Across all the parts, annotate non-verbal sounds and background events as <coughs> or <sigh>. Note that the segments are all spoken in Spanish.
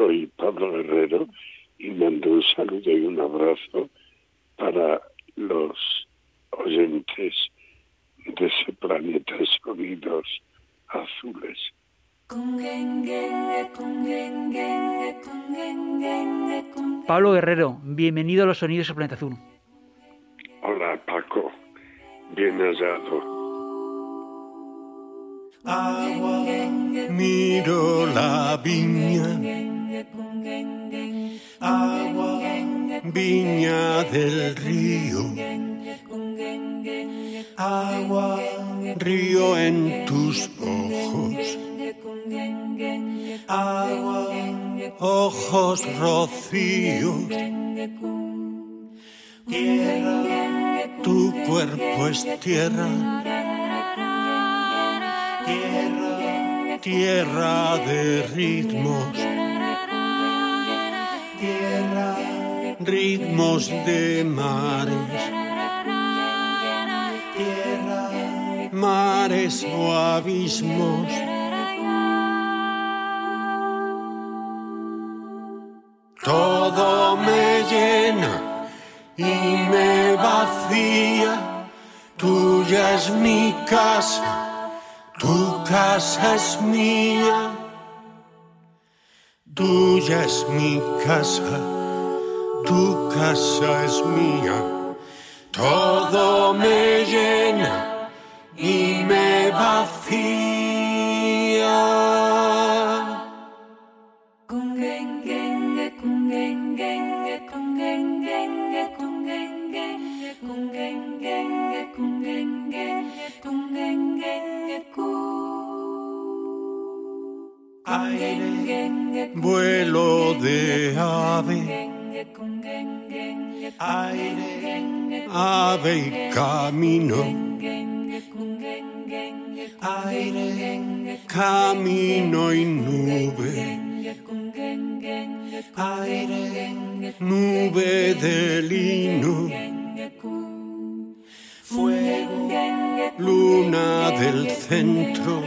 soy Pablo Guerrero y mando un saludo y un abrazo para los oyentes de ese planeta sonidos azules. Pablo Guerrero, bienvenido a los sonidos del planeta azul. Hola Paco, bien hallado. Agua, miro la viña. Agua, viña del río. Agua, río en tus ojos. Agua, ojos rocíos. Tierra, tu cuerpo es tierra. Tierra, tierra de ritmos. Tierra, ritmos de mares. Tierra, mares o abismos. Todo me llena y me vacía. Tuya es mi casa, tu casa es mía. Tuya es mi casa, tu casa es mía. Todo me llena y me vacía. Vuelo de ave. Aire, ave y camino. Aire, camino y nube. Aire, nube de lino. Fuego, luna del centro.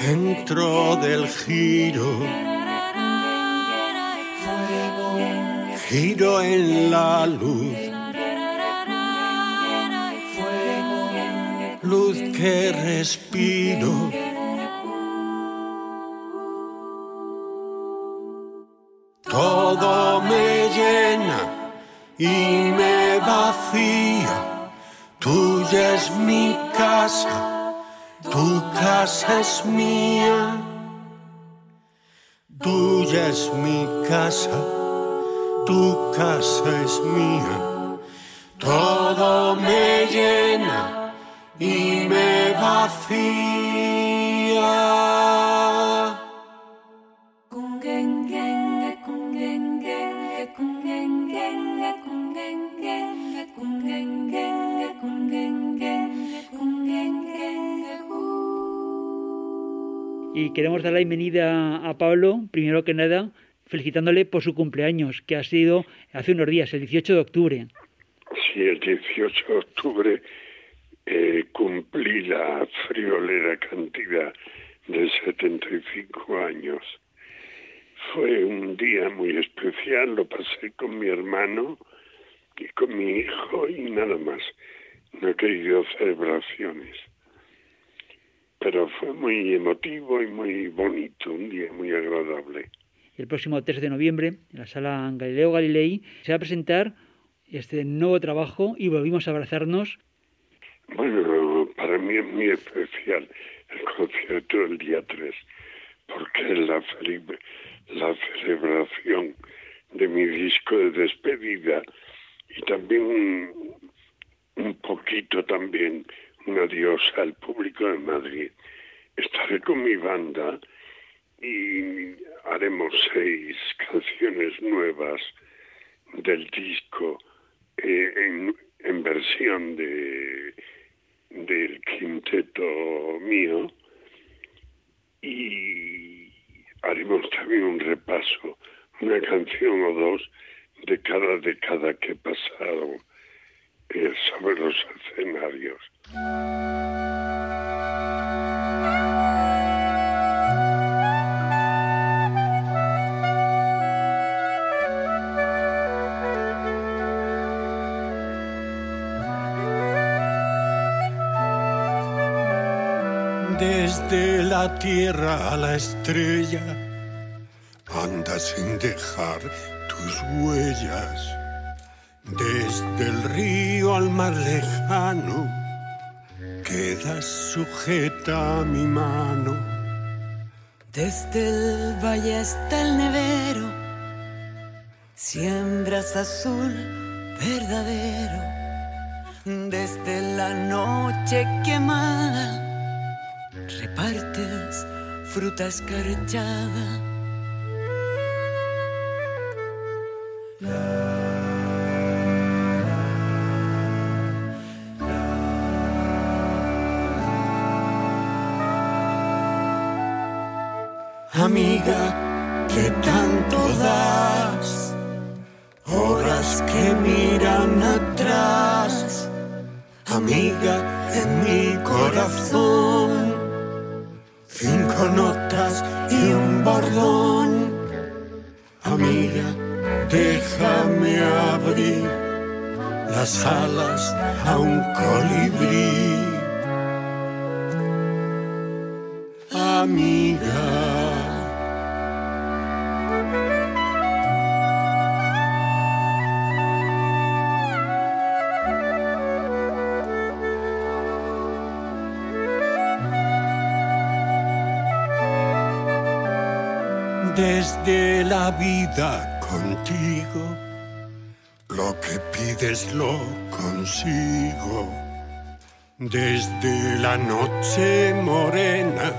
Centro del giro. Giro en la luz. Luz que respiro. Todo me llena y me vacía. Es mía. Tuya es mi casa, tu casa es mía. Todo me llena y me vacía. Y queremos dar la bienvenida a Pablo, primero que nada, felicitándole por su cumpleaños, que ha sido hace unos días, el 18 de octubre. Sí, el 18 de octubre eh, cumplí la friolera cantidad de 75 años. Fue un día muy especial, lo pasé con mi hermano y con mi hijo y nada más. No he querido celebraciones. Pero fue muy emotivo y muy bonito, un día muy agradable. El próximo 3 de noviembre, en la sala Galileo Galilei, se va a presentar este nuevo trabajo y volvimos a abrazarnos. Bueno, para mí es muy especial el concierto del día 3, porque es la, la celebración de mi disco de despedida y también un, un poquito también un adiós al público de Madrid. Estaré con mi banda y haremos seis canciones nuevas del disco eh, en, versión de del quinteto mío y haremos también un repaso, una canción o dos de cada década que he pasado eh, sobre los escenarios. Desde la tierra a la estrella, anda sin dejar tus huellas. Desde el río al mar lejano, sujeta a mi mano. Desde el valle hasta el nevero, siembras azul verdadero, desde la noche quemada repartes fruta escarchada. Un colibrí. Amiga. desde la vida contigo. Lo que pides lo consigo. Desde la noche morena,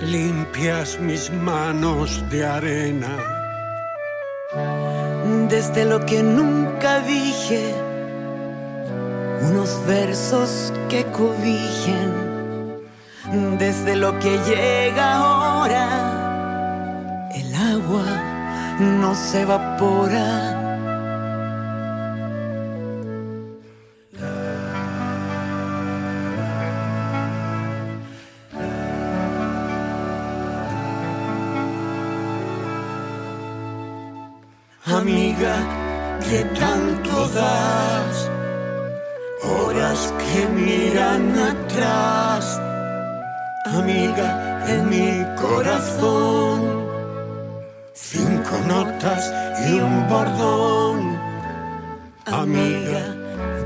limpias mis manos de arena. Desde lo que nunca dije, unos versos que cobijen. Desde lo que llega ahora no se evapora. Atrás. Amiga, en mi corazón cinco notas y un bordón. Amiga,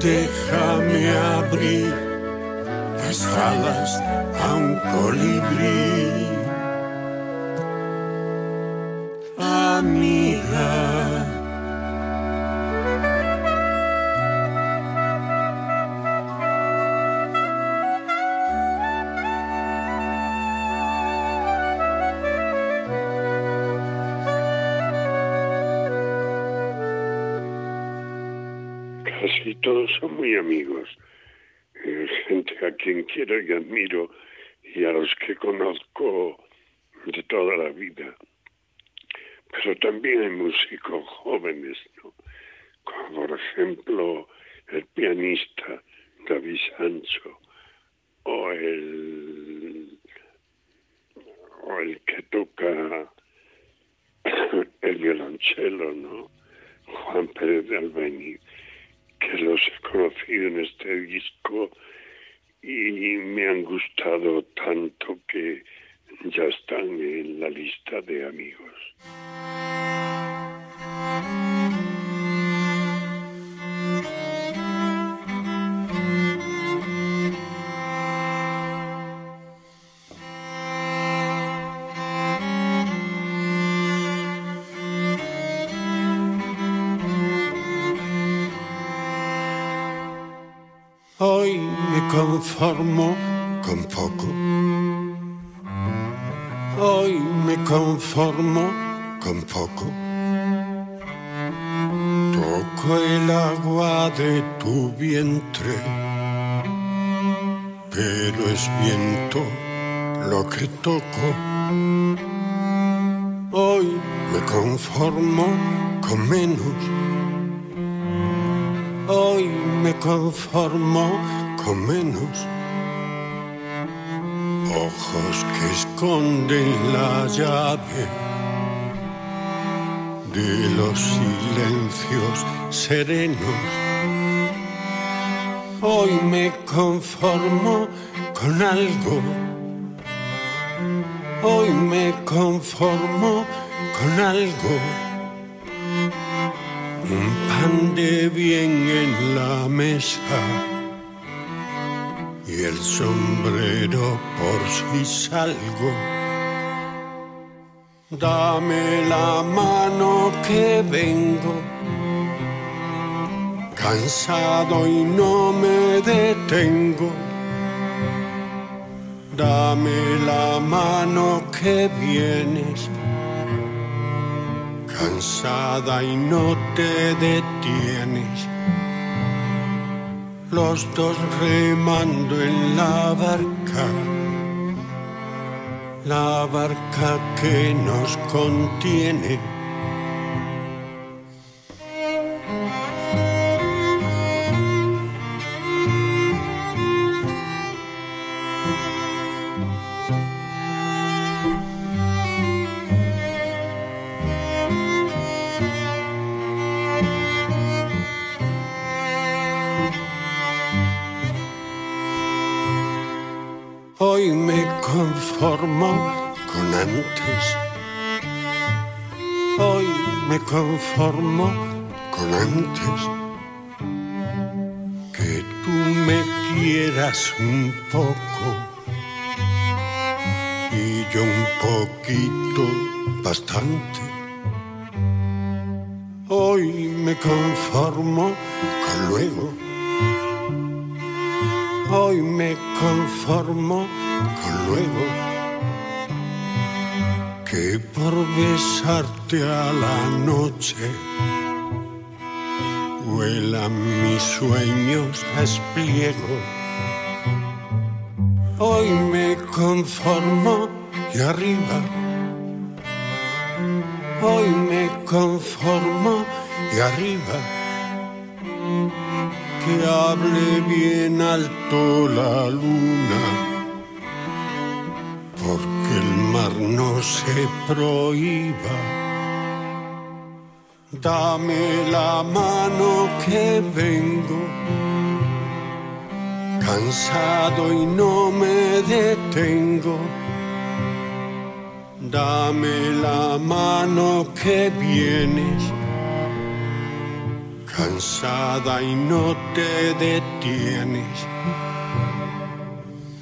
déjame abrir las alas a un colibrí. Amiga. Son muy amigos, eh, <laughs> gente a quien quiero y admiro y a los que conozco de toda la vida. Pero también hay músicos jóvenes, como por ejemplo el pianista David Sancho o el, o el que toca <clears throat> el violonchelo, ¿no? Juan Pérez de Albeniz que los he conocido en este disco y me han gustado tanto que ya están en la lista de amigos. Conformo con poco. Hoy me conformo con poco. Toco el agua de tu vientre, pero es viento lo que toco. Hoy me conformo con menos. Hoy me conformo con menos. Ojos que esconden la llave de los silencios serenos. Hoy me conformo con algo. Hoy me conformo con algo. Un pan de bien en la mesa el sombrero por si salgo. Dame la mano que vengo, cansado y no me detengo. Dame la mano que vienes, cansada y no te detienes los dos remando en la barca, la barca que nos contiene me conformo con antes. Que tú me quieras un poco y yo un poquito bastante. Hoy me conformo con luego. Hoy me conformo con luego que por besarte a la noche vuelan mis sueños a espliego. Hoy me conformo y arriba. Hoy me conformo y arriba. Que hable bien alto la luna no se prohíba. Dame la mano que vengo, cansado y no me detengo. Dame la mano que vienes, cansada y no te detienes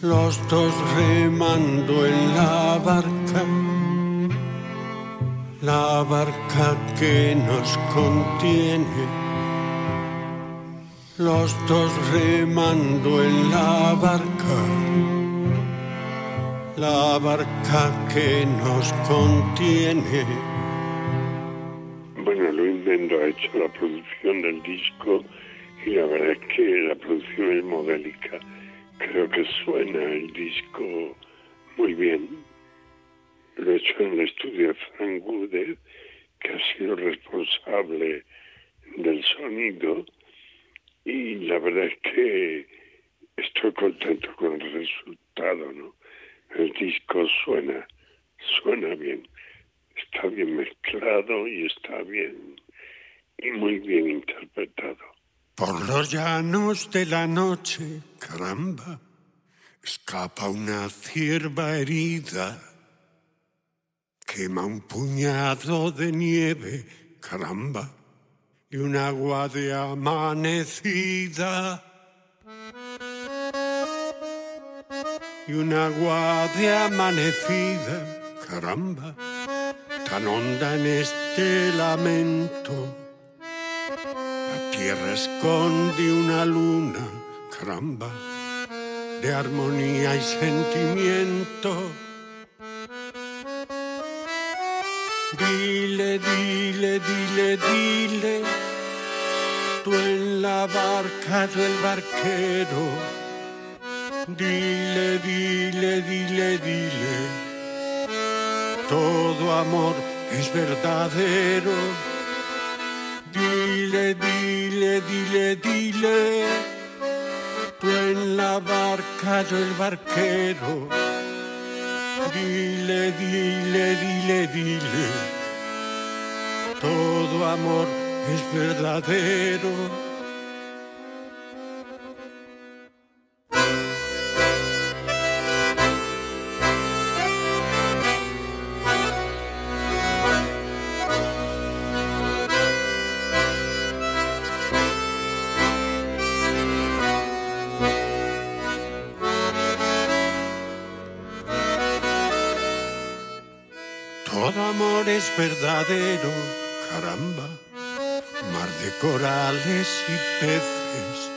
los dos remando en la barca, la barca que nos contiene. Los dos remando en la barca, la barca que nos contiene. Bueno, lo invento ha hecho la producción del disco y la verdad es que la producción es modélica Creo que suena el disco muy bien. Lo he hecho en el estudio de Frank Wooded, que ha sido responsable del sonido. Y la verdad es que estoy contento con el resultado, ¿no? El disco suena, suena bien. Está bien mezclado y está bien y muy bien interpretado. Por los llanos de la noche, caramba, escapa una cierva herida, quema un puñado de nieve, caramba, y un agua de amanecida. Y un agua de amanecida, caramba, tan honda en este lamento tierra esconde una luna, caramba, de armonía y sentimiento. Dile, dile, dile, dile, tú en la barca del barquero. Dile, dile, dile, dile, todo amor es verdadero dile, dile, dile, tú en la barca del barquero. Dile, dile, dile, dile, todo amor es verdadero. Amor es verdadero, caramba. Mar de corales y peces.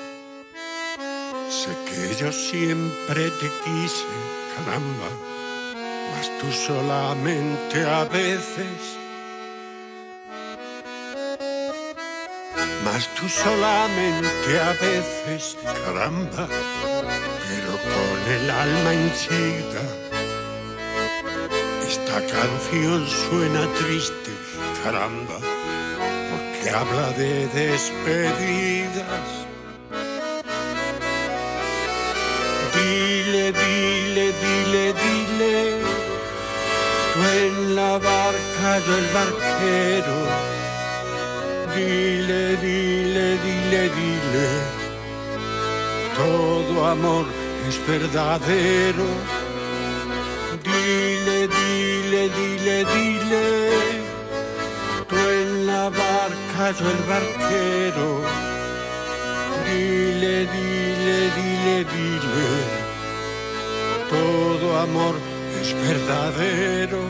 Sé que yo siempre te quise, caramba. Mas tú solamente a veces. Mas tú solamente a veces, caramba. Pero con el alma henchida esta canción suena triste, caramba, porque habla de despedidas. Dile, dile, dile, dile, tú en la barca, yo el barquero. Dile, dile, dile, dile, todo amor es verdadero. Yo el barquero. Dile, dile, dile, dile, todo amor es verdadero.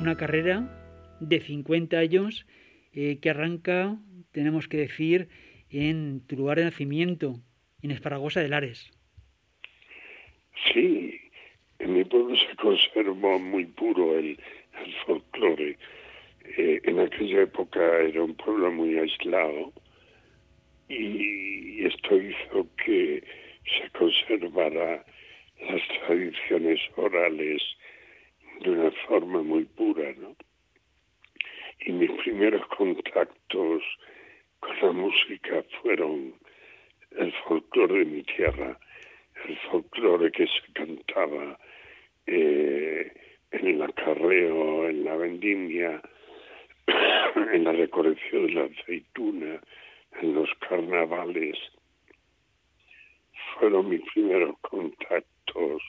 Una carrera de 50 años eh, que arranca, tenemos que decir, en tu lugar de nacimiento, en Esparagosa de Lares. Sí, en mi pueblo se conservó muy puro el, folclore. Eh, en aquella época era un pueblo muy aislado y esto hizo que se conservara las tradiciones orales de una forma muy pura, ¿no? Y mis primeros contactos con la música fueron el folclore de mi tierra, el folclore que se cantaba eh, en el acarreo, en la vendimia, <coughs> en la recolección de la aceituna, en los carnavales. Fueron mis primeros contactos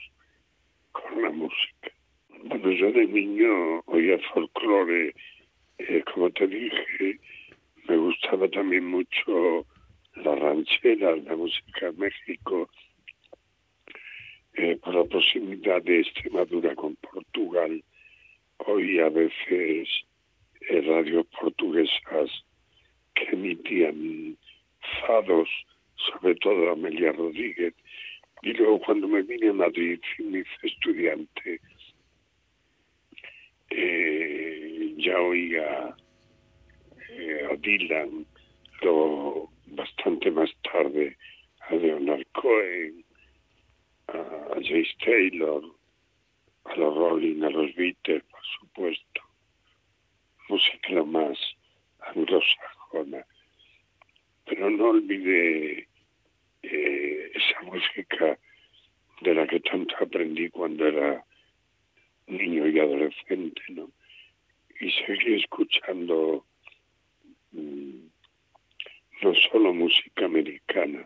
con la música. Bueno, yo de niño oía folclore, eh, como te dije, me gustaba también mucho la ranchera, la música de México, eh, por la proximidad de Extremadura con Portugal. Oí a veces eh, radios portuguesas que emitían fados, sobre todo Amelia Rodríguez. Y luego cuando me vine a Madrid me hice estudiante, eh, ya oía eh, a Dylan, lo bastante más tarde a Leonard Cohen, a Jace Taylor, a los Rolling, a los Beatles, por supuesto. Música lo más anglosajona. Pero no olvidé eh, esa música de la que tanto aprendí cuando era niño y adolescente, ¿no? Y seguí escuchando mmm, no solo música americana,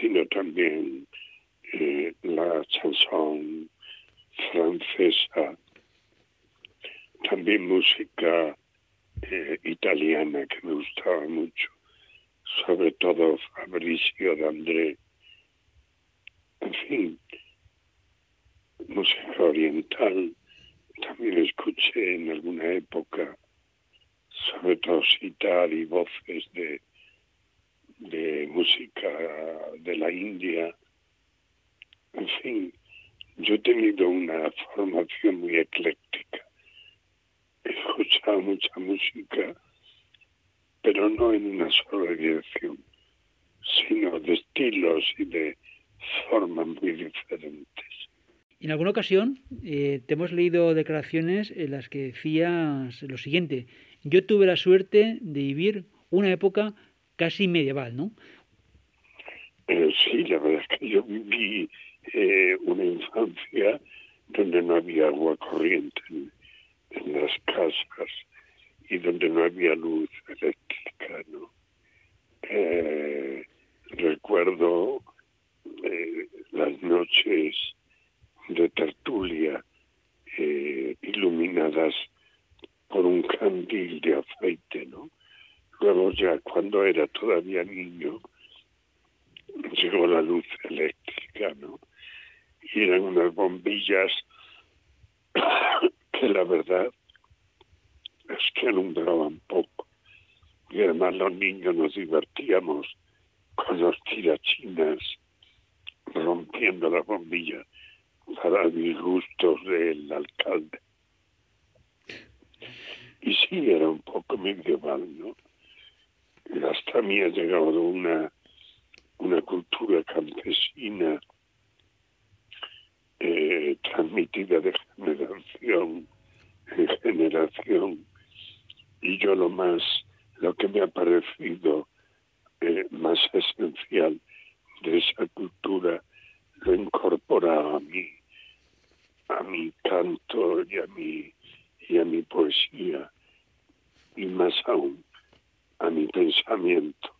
sino también eh, la chanson francesa, también música eh, italiana que me gustaba mucho, sobre todo Fabricio D'André, en fin, música oriental, también escuché en alguna época, sobre todo citar y voces de, de música de la India. En fin, yo he tenido una formación muy ecléctica. He escuchado mucha música, pero no en una sola dirección, sino de estilos y de formas muy diferentes. En alguna ocasión eh, te hemos leído declaraciones en las que decías lo siguiente. Yo tuve la suerte de vivir una época casi medieval, ¿no? Eh, sí, la verdad es que yo viví eh, una infancia donde no había agua corriente en, en, las casas y donde no había luz eléctrica, ¿no? Eh, recuerdo las noches de tertulia eh, iluminadas por un candil de aceite, ¿no? Luego ya cuando era todavía niño llegó la luz eléctrica, ¿no? Y eran unas bombillas <coughs> que la verdad es que alumbraban poco. Y además los niños nos divertíamos con los tirachinas rompiendo la bombilla para disgustos del alcalde. Y sí, era un poco medieval, ¿no? Hasta mí ha llegado una, una cultura campesina eh, transmitida de generación en generación. Y yo lo más, lo que me ha parecido eh, más esencial de esa cultura lo incorpora a mí, a mi canto y a mi, y a mi poesía, y más aún a mi pensamiento,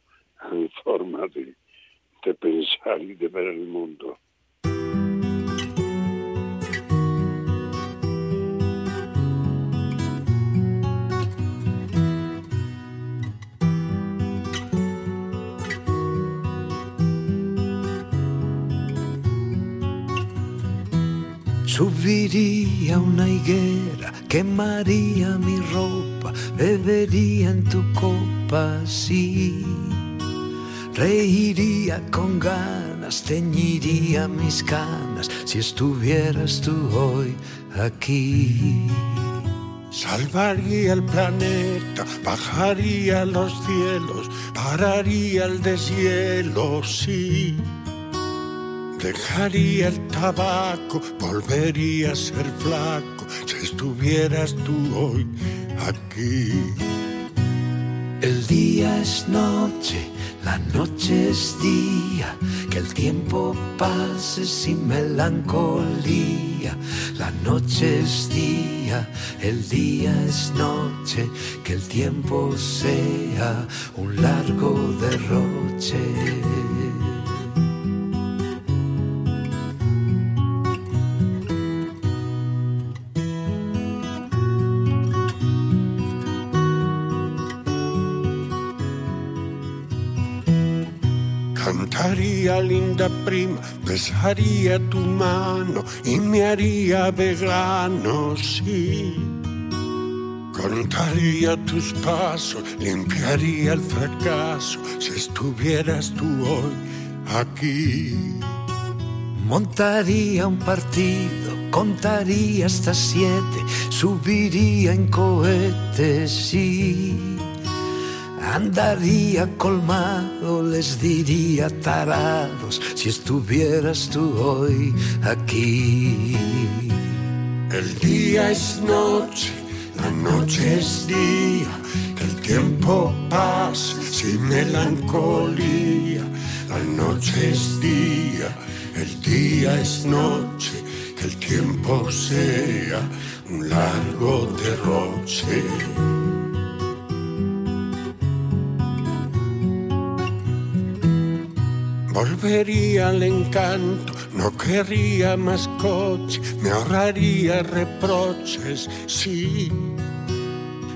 a mi forma de, de pensar y de ver el mundo. Subiría una higuera, quemaría mi ropa, bebería en tu copa, sí. Reiría con ganas, teñiría mis canas si estuvieras tú hoy aquí. Salvaría el planeta, bajaría los cielos, pararía el deshielo, sí. Dejaría el tabaco, volvería a ser flaco si estuvieras tú hoy aquí. El día es noche, la noche es día, que el tiempo pase sin melancolía. La noche es día, el día es noche, que el tiempo sea un largo derroche. Cantaría linda prima, besaría tu mano y me haría vegano, sí. Contaría tus pasos, limpiaría el fracaso si estuvieras tú hoy aquí. Montaría un partido, contaría hasta siete, subiría en cohetes, sí. Andaría colmado, les diría tarados, si estuvieras tú hoy aquí. El día es noche, la noche es día, que el tiempo pase sin melancolía. La noche es día, el día es noche, que el tiempo sea un largo derroche. Volvería al encanto, no querría más coche, me ahorraría reproches, sí.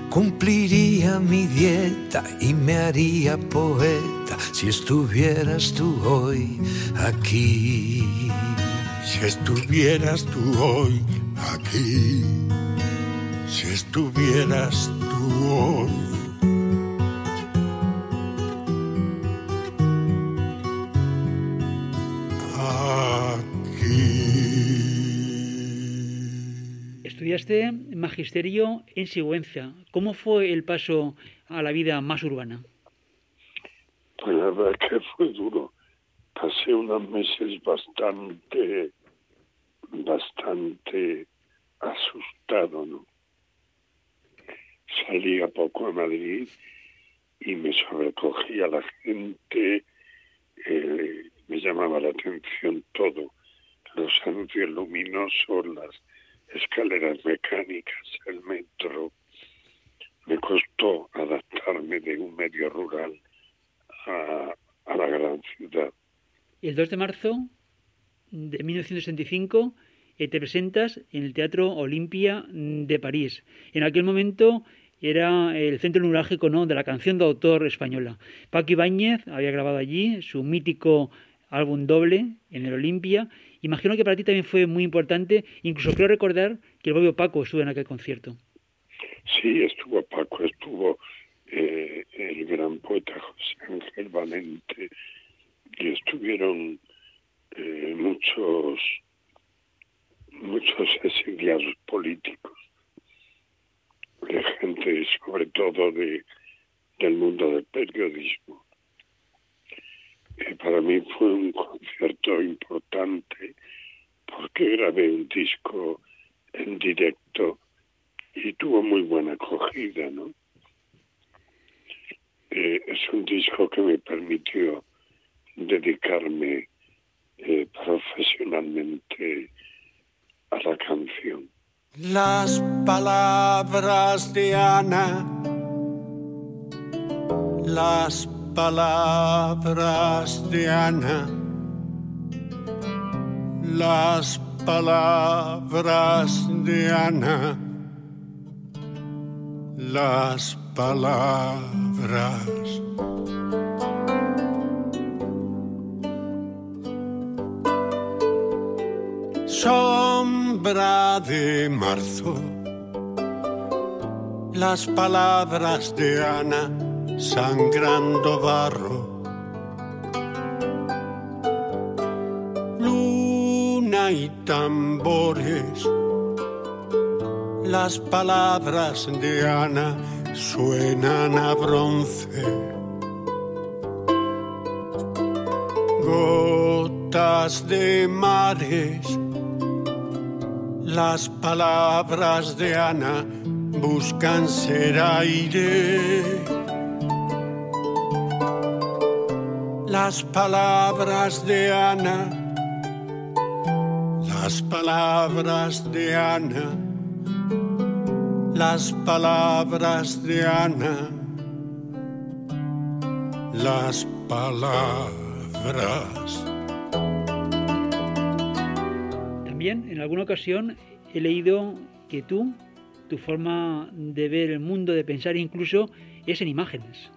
Cumpliría mi dieta y me haría poeta si estuvieras tú hoy aquí. Si estuvieras tú hoy aquí, si estuvieras tú hoy. Estudiaste magisterio en Sigüenza. ¿Cómo fue el paso a la vida más urbana? Pues la verdad que fue duro. Pasé unos meses bastante, bastante asustado, ¿no? Salía poco a Madrid y me sobrecogía la gente, eh, me llamaba la atención todo, los anuncios luminosos, las escaleras mecánicas, el metro. Me costó adaptarme de un medio rural a, a la gran ciudad. El 2 de marzo de 1965 eh, te presentas en el Teatro Olimpia de París. En aquel momento era el centro neurálgico ¿no? de la canción de autor española. Paco Ibáñez había grabado allí su mítico álbum doble en el Olimpia. Imagino que para ti también fue muy importante, incluso creo recordar que el propio Paco estuvo en aquel concierto. Sí, estuvo Paco, estuvo eh, el gran poeta José Ángel Valente y estuvieron eh, muchos muchos exiliados políticos de gente sobre todo de del mundo del periodismo para mí fue un concierto importante porque grabé un disco en directo y tuvo muy buena acogida, ¿no? Eh, es un disco que me permitió dedicarme eh, profesionalmente a la canción. Las palabras de Ana, las palabras de Ana, las palabras de Ana, las palabras. Sombra de marzo, las palabras de Ana sangrando barro. Luna y tambores, las palabras de Ana suenan a bronce. Gotas de mares, las palabras de Ana buscan ser aire. Las palabras de Ana, las palabras de Ana las palabras de Ana, las palabras. También en alguna ocasión he leído que tú, tu forma de ver el mundo, de pensar incluso, es en imágenes.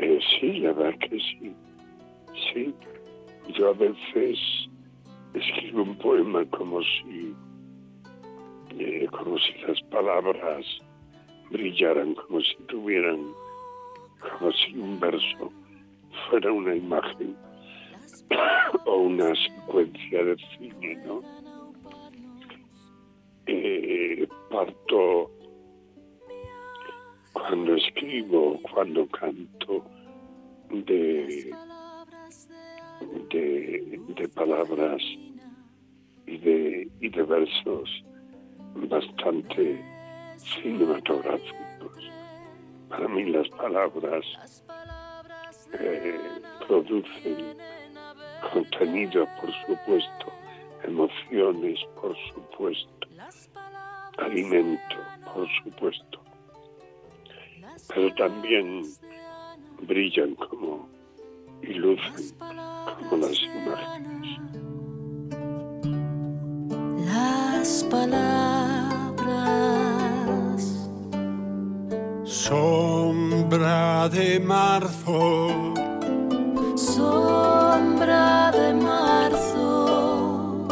Eh, sí, la verdad que sí. Sí, yo a veces escribo un poema como si eh, como si las palabras brillaran, como si tuvieran, como si un verso fuera una imagen <coughs> o una secuencia de cine, ¿no? Eh, parto cuando escribo, cuando canto de, de, palabras y de, y de versos bastante cinematográficos. Para mí las palabras eh, producen contenido, por supuesto, emociones, por supuesto, alimento, por supuesto, pero también brillan como y como las imágenes. Las palabras. Sombra de marzo. Sombra de marzo.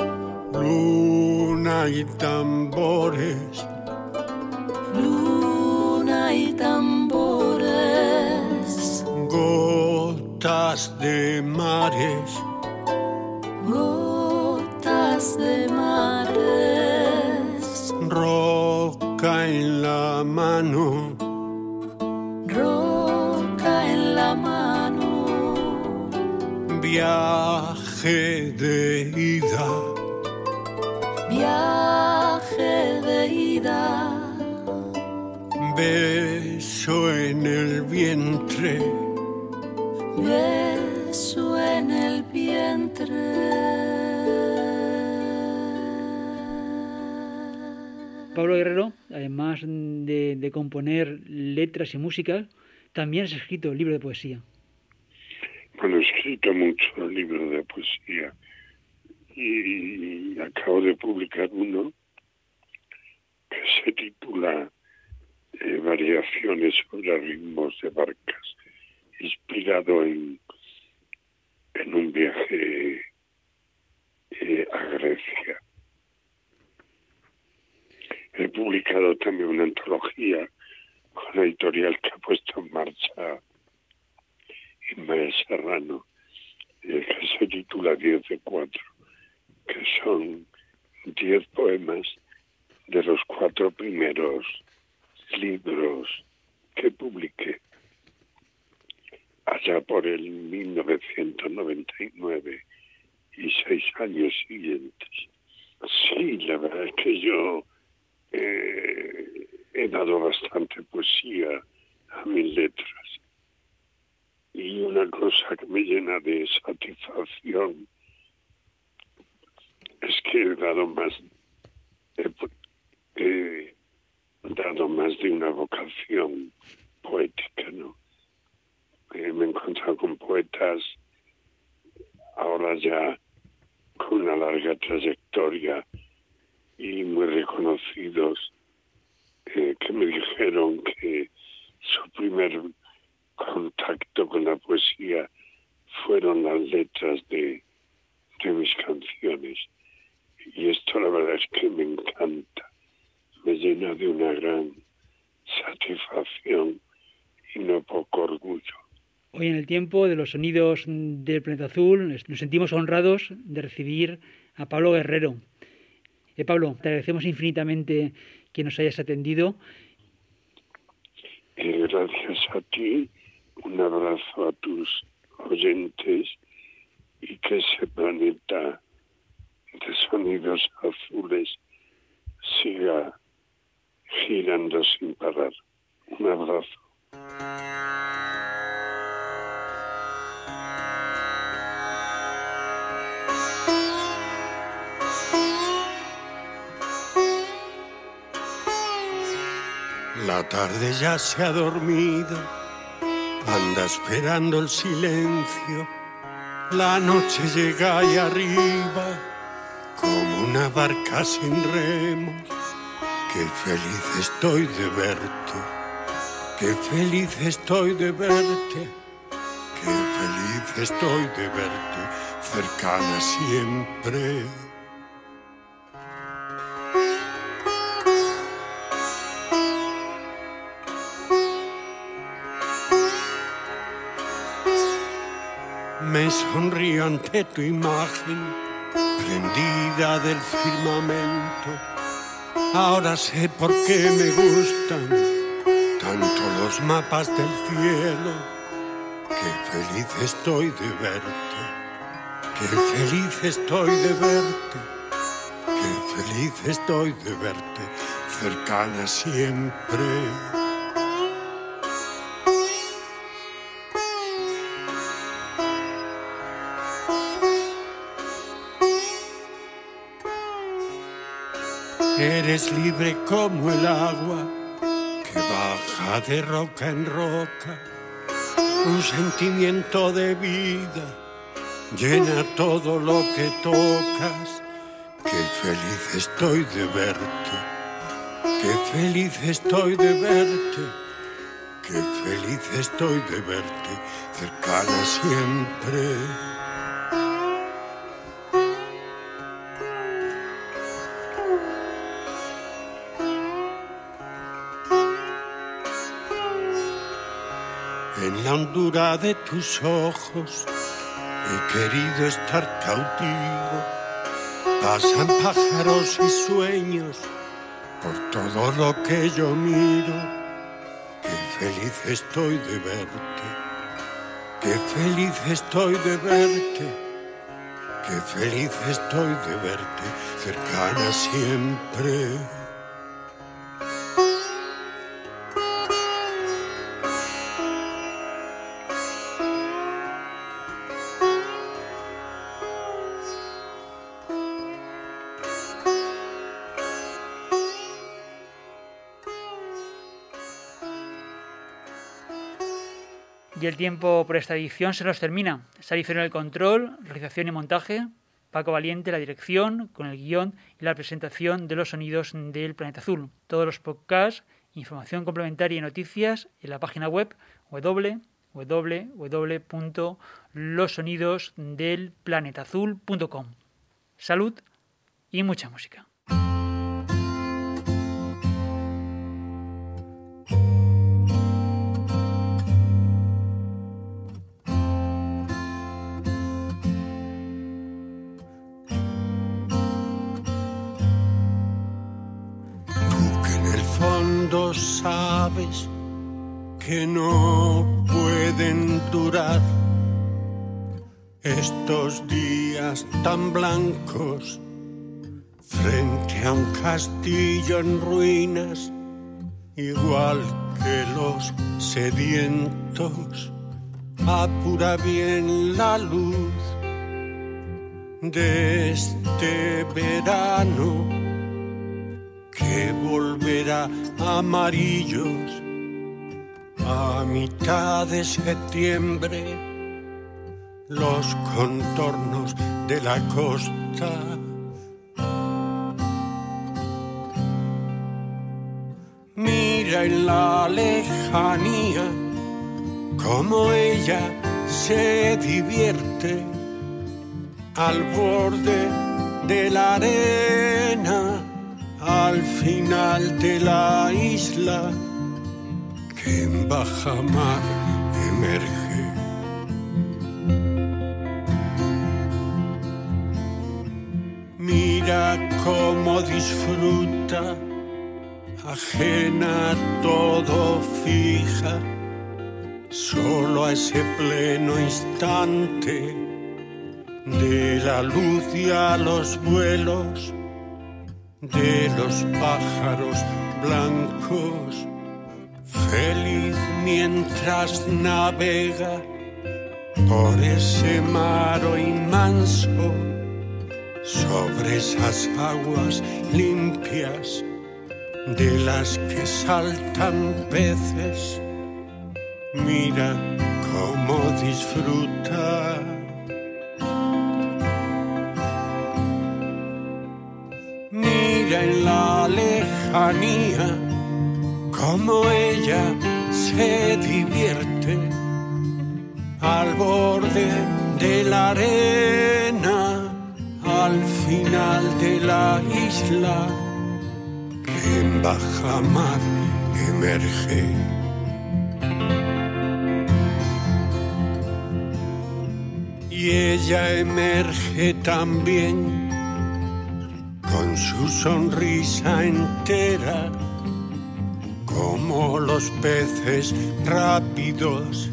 Luna y tambores. Gotas de mares. Gotas de mares. Roca en la mano. Roca en la mano. Viaje de ida. Viaje de ida. Beso en el vientre. Beso en el vientre. Pablo Guerrero, además de, de componer letras y música, también has escrito libros de poesía. Bueno, he escrito muchos libros de poesía y acabo de publicar uno que se titula eh, variaciones sobre ritmos de barcas, inspirado en, en un viaje eh, a Grecia. He publicado también una antología con la editorial que ha puesto en marcha Ismael Serrano, eh, que se titula 10 de 4, que son 10 poemas de los cuatro primeros libros que publiqué allá por el 1999 y seis años siguientes. Sí, la verdad es que yo eh, he dado bastante poesía a mis letras. Y una cosa que me llena de satisfacción es que he dado más, he, he dado más de una vocación poética, ¿no? Me he encontrado con poetas ahora ya con una larga trayectoria y muy reconocidos eh, que me dijeron que su primer contacto con la poesía fueron las letras de, de mis canciones. Y esto la verdad es que me encanta, me llena de una gran satisfacción y no poco orgullo. Hoy en el tiempo de los sonidos del planeta azul nos sentimos honrados de recibir a Pablo Guerrero. Eh, Pablo, te agradecemos infinitamente que nos hayas atendido. Gracias a ti, un abrazo a tus oyentes y que ese planeta de sonidos azules siga girando sin parar. Un abrazo. La tarde ya se ha dormido, anda esperando el silencio. La noche llega ahí arriba, como una barca sin remos. Qué feliz estoy de verte, qué feliz estoy de verte, qué feliz estoy de verte, cercana siempre. Me sonrío ante tu imagen, prendida del firmamento. Ahora sé por qué me gustan tanto los mapas del cielo. Qué feliz estoy de verte, qué feliz estoy de verte, qué feliz estoy de verte, cercana siempre. Eres libre como el agua que baja de roca en roca. Un sentimiento de vida llena todo lo que tocas. Qué feliz estoy de verte. Qué feliz estoy de verte. Qué feliz estoy de verte. Cercana siempre. En la hondura de tus ojos he querido estar cautivo. Pasan pájaros y sueños por todo lo que yo miro. Qué feliz estoy de verte. Qué feliz estoy de verte. Qué feliz estoy de verte cercana siempre. Y el tiempo por esta edición se nos termina. Sari en el control, realización y montaje. Paco Valiente la dirección, con el guion y la presentación de los sonidos del planeta azul. Todos los podcasts Información complementaria y noticias en la página web www.losonidosdelplanetazul.com. Salud y mucha música. Sabes que no pueden durar estos días tan blancos frente a un castillo en ruinas, igual que los sedientos, apura bien la luz de este verano volverá amarillos a mitad de septiembre los contornos de la costa. Mira en la lejanía como ella se divierte al borde de la arena al final de la isla que en baja mar emerge. Mira cómo disfruta, ajena todo fija, solo a ese pleno instante de la luz y a los vuelos de los pájaros blancos, feliz mientras navega por ese mar inmenso, sobre esas aguas limpias de las que saltan peces. Mira cómo disfruta en la lejanía, como ella se divierte al borde de la arena, al final de la isla, que en baja mar emerge. Y ella emerge también con su sonrisa entera, como los peces rápidos,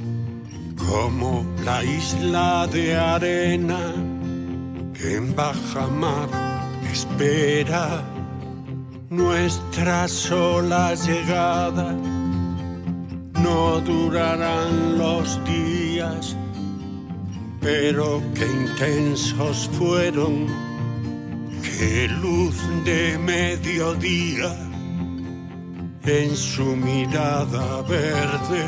como la isla de arena que en baja mar espera nuestra sola llegada. No durarán los días, pero qué intensos fueron Qué luz de mediodía en su mirada verde.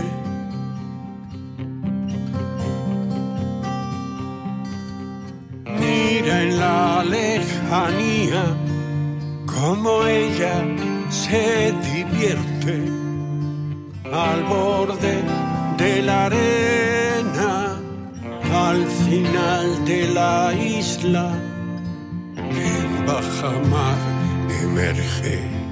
Mira en la lejanía como ella se divierte al borde de la arena, al final de la isla baja mar emerge.